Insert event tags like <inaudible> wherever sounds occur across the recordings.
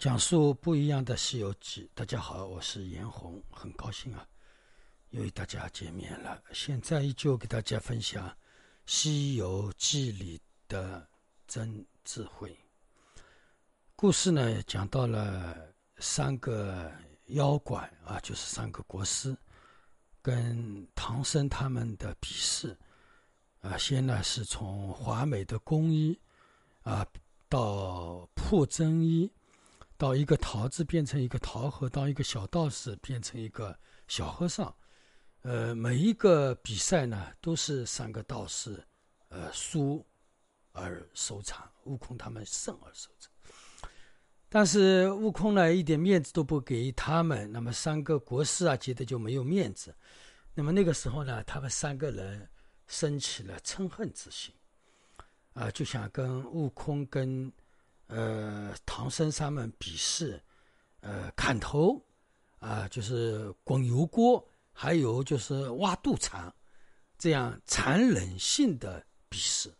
讲述不一样的《西游记》。大家好，我是严红，很高兴啊，又与大家见面了。现在依旧给大家分享《西游记》里的真智慧。故事呢，讲到了三个妖怪啊，就是三个国师，跟唐僧他们的比试啊。先呢，是从华美的工衣啊，到破真衣。到一个桃子变成一个桃核，到一个小道士变成一个小和尚，呃，每一个比赛呢都是三个道士，呃，输而收场，悟空他们胜而收场。但是悟空呢一点面子都不给他们，那么三个国师啊觉得就没有面子，那么那个时候呢，他们三个人生起了嗔恨之心，啊，就想跟悟空跟。呃，唐僧他们比试，呃，砍头，啊，就是滚油锅，还有就是挖肚肠，这样残忍性的比试。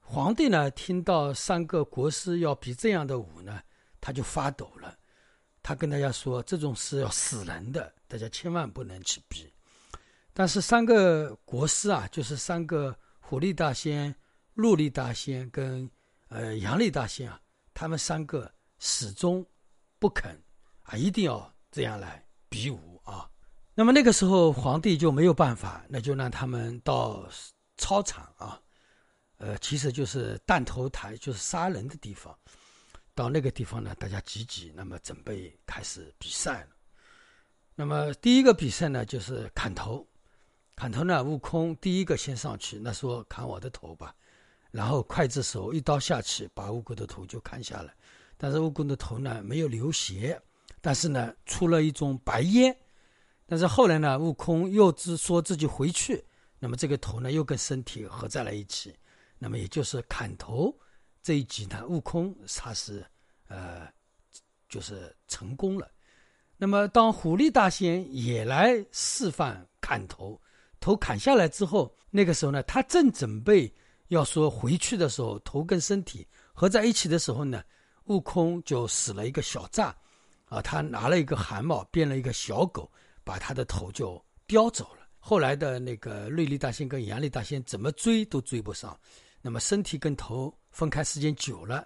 皇帝呢，听到三个国师要比这样的武呢，他就发抖了。他跟大家说，这种是要死人的，大家千万不能去比。但是三个国师啊，就是三个虎力大仙、鹿力大仙跟。呃，杨丽大仙啊，他们三个始终不肯啊，一定要这样来比武啊。那么那个时候，皇帝就没有办法，那就让他们到操场啊，呃，其实就是弹头台，就是杀人的地方。到那个地方呢，大家挤挤，那么准备开始比赛了。那么第一个比赛呢，就是砍头。砍头呢，悟空第一个先上去，那说砍我的头吧。然后刽子手一刀下去，把悟空的头就砍下来。但是悟空的头呢没有流血，但是呢出了一种白烟。但是后来呢，悟空又自说自己回去，那么这个头呢又跟身体合在了一起。那么也就是砍头这一集呢，悟空他是呃就是成功了。那么当狐狸大仙也来示范砍头，头砍下来之后，那个时候呢，他正准备。要说回去的时候，头跟身体合在一起的时候呢，悟空就使了一个小诈，啊，他拿了一个汗毛变了一个小狗，把他的头就叼走了。后来的那个瑞丽大仙跟杨丽大仙怎么追都追不上，那么身体跟头分开时间久了，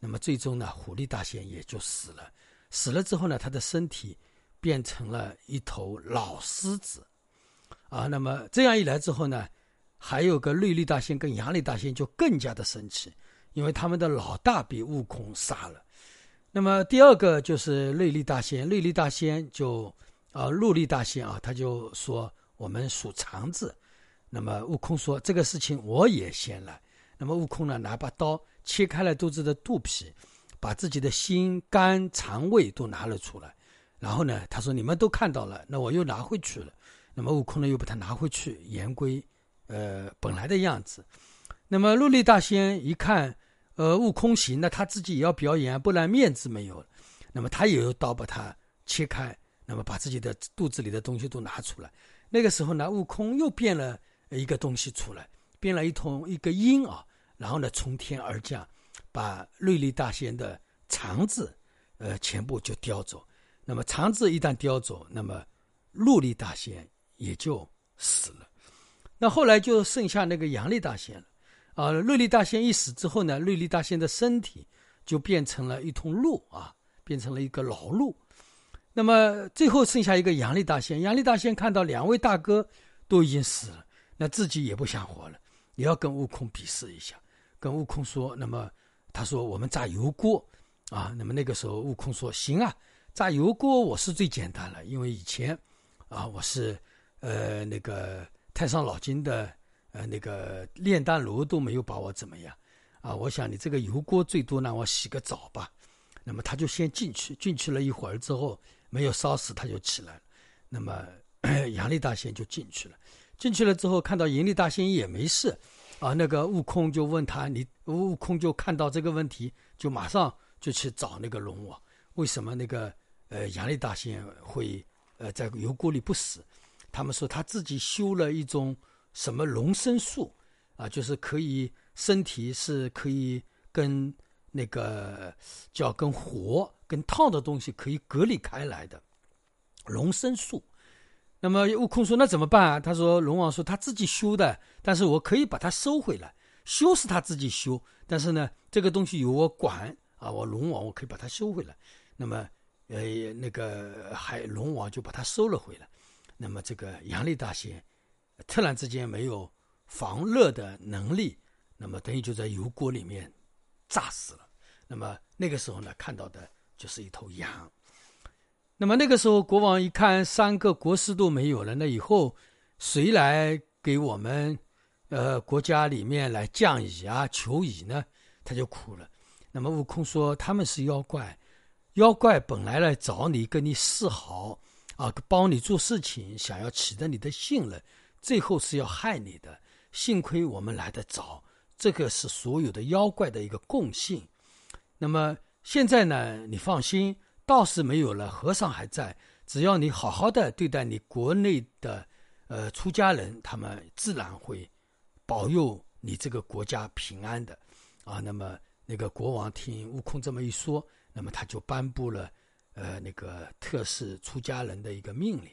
那么最终呢，虎力大仙也就死了。死了之后呢，他的身体变成了一头老狮子，啊，那么这样一来之后呢。还有个瑞丽大仙跟杨丽大仙就更加的生气，因为他们的老大被悟空杀了。那么第二个就是瑞丽大仙，瑞丽大仙就啊，陆丽大仙啊，他就说我们属肠子。那么悟空说这个事情我也先来。那么悟空呢，拿把刀切开了肚子的肚皮，把自己的心肝肠胃都拿了出来。然后呢，他说你们都看到了，那我又拿回去了。那么悟空呢，又把它拿回去，言归。呃，本来的样子。那么陆力大仙一看，呃，悟空行，那他自己也要表演，不然面子没有了。那么他也有刀把它切开，那么把自己的肚子里的东西都拿出来。那个时候呢，悟空又变了一个东西出来，变了一通一个鹰啊，然后呢从天而降，把瑞丽大仙的肠子，呃，全部就叼走。那么肠子一旦叼走，那么陆力大仙也就死了。那后来就剩下那个杨丽大仙了，啊，瑞丽大仙一死之后呢，瑞丽大仙的身体就变成了一通鹿啊，变成了一个老鹿。那么最后剩下一个杨丽大仙，杨丽大仙看到两位大哥都已经死了，那自己也不想活了，也要跟悟空比试一下。跟悟空说，那么他说我们炸油锅啊，那么那个时候悟空说行啊，炸油锅我是最简单了，因为以前啊我是呃那个。太上老君的呃那个炼丹炉都没有把我怎么样啊！我想你这个油锅最多让我洗个澡吧。那么他就先进去，进去了一会儿之后没有烧死，他就起来了。那么 <coughs> 杨丽大仙就进去了，进去了之后看到银力大仙也没事啊。那个悟空就问他，你悟空就看到这个问题，就马上就去找那个龙王，为什么那个呃杨丽大仙会呃在油锅里不死？他们说他自己修了一种什么龙身术，啊，就是可以身体是可以跟那个叫跟火跟烫的东西可以隔离开来的龙身术。那么悟空说：“那怎么办啊？”他说：“龙王说他自己修的，但是我可以把它收回来。修是他自己修，但是呢，这个东西由我管啊，我龙王我可以把它收回来。那么，呃，那个海龙王就把它收了回来。那么，这个杨丽大仙突然之间没有防热的能力，那么等于就在油锅里面炸死了。那么那个时候呢，看到的就是一头羊。”那么那个时候，国王一看三个国师都没有了，那以后谁来给我们，呃，国家里面来降乙啊、求乙呢？他就哭了。那么悟空说：“他们是妖怪，妖怪本来来找你，跟你示好啊，帮你做事情，想要取得你的信任，最后是要害你的。幸亏我们来得早，这个是所有的妖怪的一个共性。那么现在呢，你放心。”道士没有了，和尚还在。只要你好好的对待你国内的，呃，出家人，他们自然会保佑你这个国家平安的，啊。那么那个国王听悟空这么一说，那么他就颁布了，呃，那个特赦出家人的一个命令。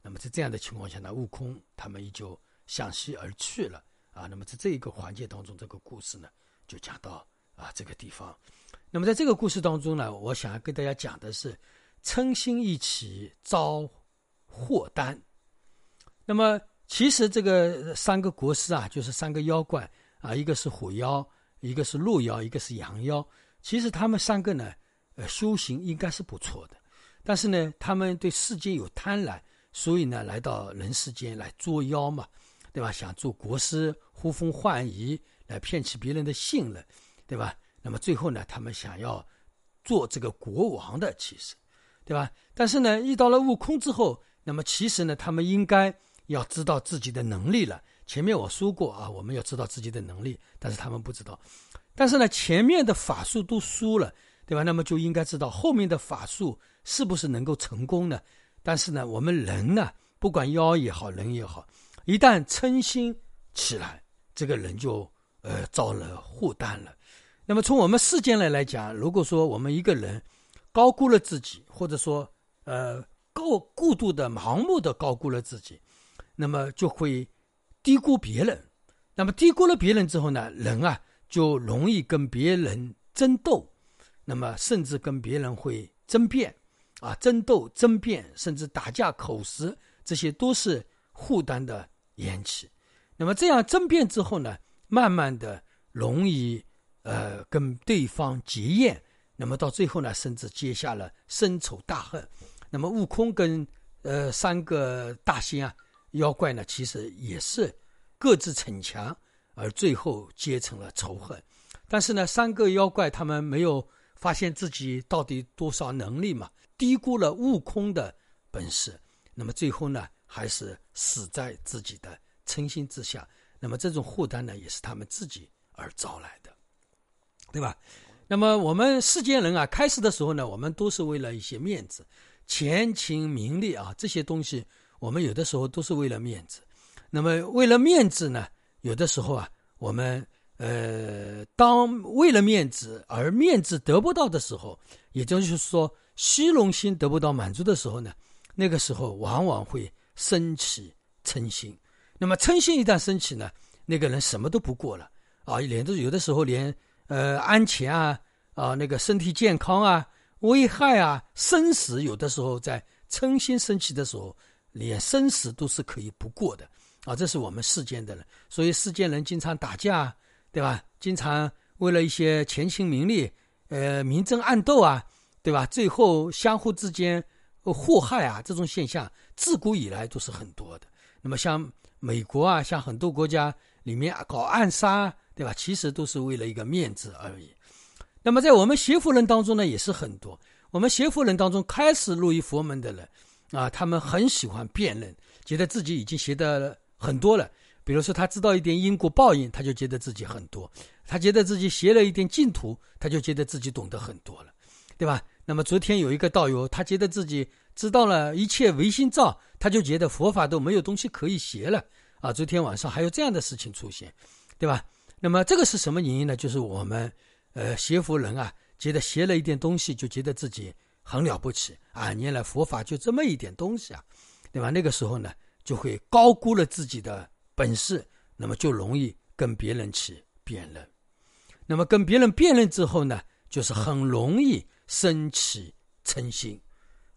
那么在这样的情况下呢，悟空他们依旧向西而去了，啊。那么在这一个环节当中，这个故事呢就讲到啊这个地方。那么在这个故事当中呢，我想要跟大家讲的是，嗔心一起遭祸单。那么其实这个三个国师啊，就是三个妖怪啊，一个是虎妖，一个是鹿妖，一个是羊妖。其实他们三个呢，呃，修行应该是不错的，但是呢，他们对世间有贪婪，所以呢，来到人世间来作妖嘛，对吧？想做国师，呼风唤雨，来骗取别人的信任，对吧？那么最后呢，他们想要做这个国王的，其实，对吧？但是呢，遇到了悟空之后，那么其实呢，他们应该要知道自己的能力了。前面我说过啊，我们要知道自己的能力，但是他们不知道。但是呢，前面的法术都输了，对吧？那么就应该知道后面的法术是不是能够成功呢？但是呢，我们人呢，不管妖也好，人也好，一旦嗔心起来，这个人就呃遭了祸担了。那么从我们世间来来讲，如果说我们一个人高估了自己，或者说呃高过度的盲目的高估了自己，那么就会低估别人。那么低估了别人之后呢，人啊就容易跟别人争斗，那么甚至跟别人会争辩啊，争斗、争辩，甚至打架、口实，这些都是负担的缘起。那么这样争辩之后呢，慢慢的容易。呃，跟对方结怨，那么到最后呢，甚至结下了深仇大恨。那么悟空跟呃三个大仙啊妖怪呢，其实也是各自逞强，而最后结成了仇恨。但是呢，三个妖怪他们没有发现自己到底多少能力嘛，低估了悟空的本事。那么最后呢，还是死在自己的嗔心之下。那么这种祸担呢，也是他们自己而招来的。对吧？那么我们世间人啊，开始的时候呢，我们都是为了一些面子、钱情名利啊，这些东西，我们有的时候都是为了面子。那么为了面子呢，有的时候啊，我们呃，当为了面子而面子得不到的时候，也就是说虚荣心得不到满足的时候呢，那个时候往往会升起嗔心。那么嗔心一旦升起呢，那个人什么都不过了啊，连着有的时候连。呃，安全啊，啊，那个身体健康啊，危害啊，生死，有的时候在嗔心升起的时候，连生死都是可以不过的啊。这是我们世间的人，所以世间人经常打架，对吧？经常为了一些钱情名利，呃，明争暗斗啊，对吧？最后相互之间祸害啊，这种现象自古以来都是很多的。那么像美国啊，像很多国家里面搞暗杀。对吧？其实都是为了一个面子而已。那么在我们学佛人当中呢，也是很多。我们学佛人当中开始入于佛门的人，啊，他们很喜欢辩论，觉得自己已经学的很多了。比如说，他知道一点因果报应，他就觉得自己很多；他觉得自己学了一点净土，他就觉得自己懂得很多了，对吧？那么昨天有一个道友，他觉得自己知道了一切唯心造，他就觉得佛法都没有东西可以学了。啊，昨天晚上还有这样的事情出现，对吧？那么这个是什么原因呢？就是我们，呃，学佛人啊，觉得学了一点东西，就觉得自己很了不起啊，原来佛法就这么一点东西啊，对吧？那个时候呢，就会高估了自己的本事，那么就容易跟别人去辩论。那么跟别人辩论之后呢，就是很容易升起嗔心，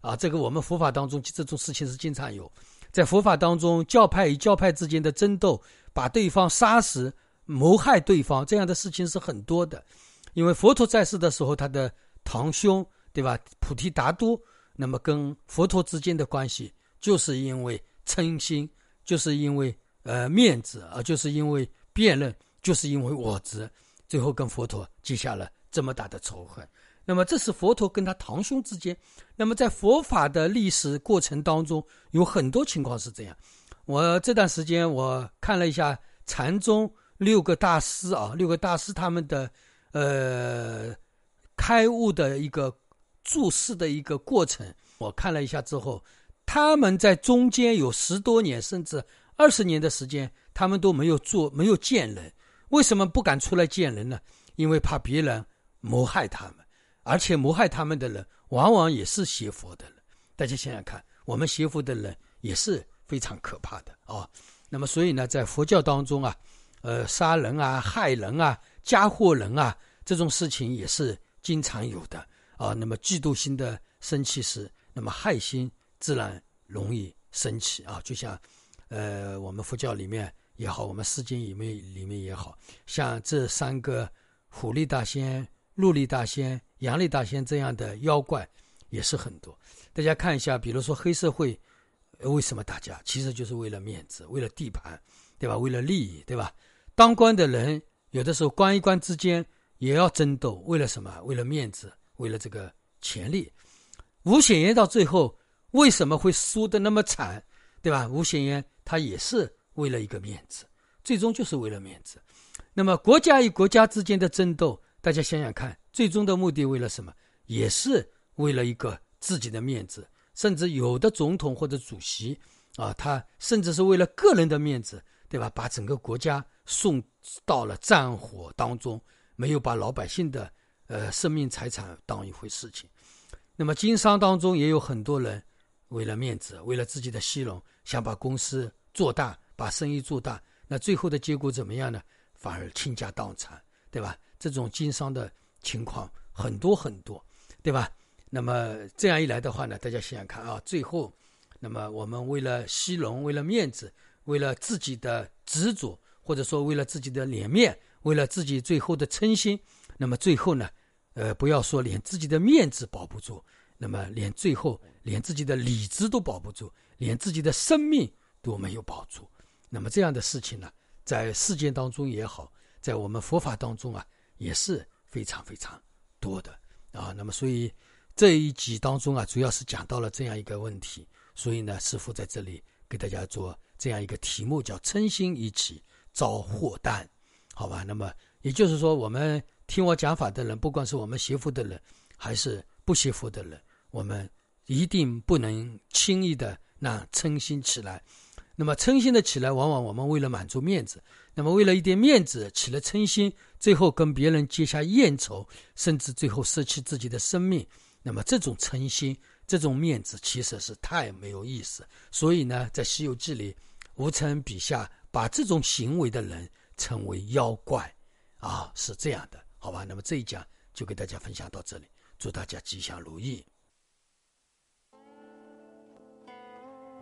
啊，这个我们佛法当中这种事情是经常有，在佛法当中，教派与教派之间的争斗，把对方杀死、谋害对方这样的事情是很多的。因为佛陀在世的时候，他的堂兄对吧，菩提达多，那么跟佛陀之间的关系，就是因为嗔心，就是因为呃面子啊，就是因为辩论，就是因为我执。最后跟佛陀结下了这么大的仇恨，那么这是佛陀跟他堂兄之间。那么在佛法的历史过程当中，有很多情况是这样。我这段时间我看了一下禅宗六个大师啊，六个大师他们的呃开悟的一个注释的一个过程，我看了一下之后，他们在中间有十多年甚至二十年的时间，他们都没有做，没有见人。为什么不敢出来见人呢？因为怕别人谋害他们，而且谋害他们的人往往也是邪佛的人。大家想想看，我们邪佛的人也是非常可怕的啊。那么，所以呢，在佛教当中啊，呃，杀人啊、害人啊、嫁祸人啊，这种事情也是经常有的啊。那么，嫉妒心的生起时，那么害心自然容易升起啊。就像，呃，我们佛教里面。也好，我们世间里面里面也好像这三个虎力大仙、鹿力大仙、羊力大仙这样的妖怪也是很多。大家看一下，比如说黑社会为什么打架，其实就是为了面子、为了地盘，对吧？为了利益，对吧？当官的人有的时候官与官之间也要争斗，为了什么？为了面子，为了这个权力。吴显言到最后为什么会输的那么惨，对吧？吴显言他也是。为了一个面子，最终就是为了面子。那么国家与国家之间的争斗，大家想想看，最终的目的为了什么？也是为了一个自己的面子。甚至有的总统或者主席啊，他甚至是为了个人的面子，对吧？把整个国家送到了战火当中，没有把老百姓的呃生命财产当一回事情。那么经商当中也有很多人为了面子，为了自己的虚荣，想把公司做大。把生意做大，那最后的结果怎么样呢？反而倾家荡产，对吧？这种经商的情况很多很多，对吧？那么这样一来的话呢，大家想想看啊，最后，那么我们为了虚荣，为了面子，为了自己的执着，或者说为了自己的脸面，为了自己最后的称心，那么最后呢，呃，不要说连自己的面子保不住，那么连最后连自己的理智都保不住，连自己的生命都没有保住。那么这样的事情呢，在世间当中也好，在我们佛法当中啊，也是非常非常多的啊。那么所以这一集当中啊，主要是讲到了这样一个问题。所以呢，师傅在这里给大家做这样一个题目，叫“嗔心一起遭祸担”，好吧？那么也就是说，我们听我讲法的人，不管是我们学佛的人，还是不学佛的人，我们一定不能轻易的让嗔心起来。那么嗔心的起来，往往我们为了满足面子，那么为了一点面子起了嗔心，最后跟别人结下怨仇，甚至最后失去自己的生命。那么这种嗔心，这种面子，其实是太没有意思。所以呢，在《西游记》里，吴承恩笔下把这种行为的人称为妖怪，啊，是这样的，好吧？那么这一讲就给大家分享到这里，祝大家吉祥如意。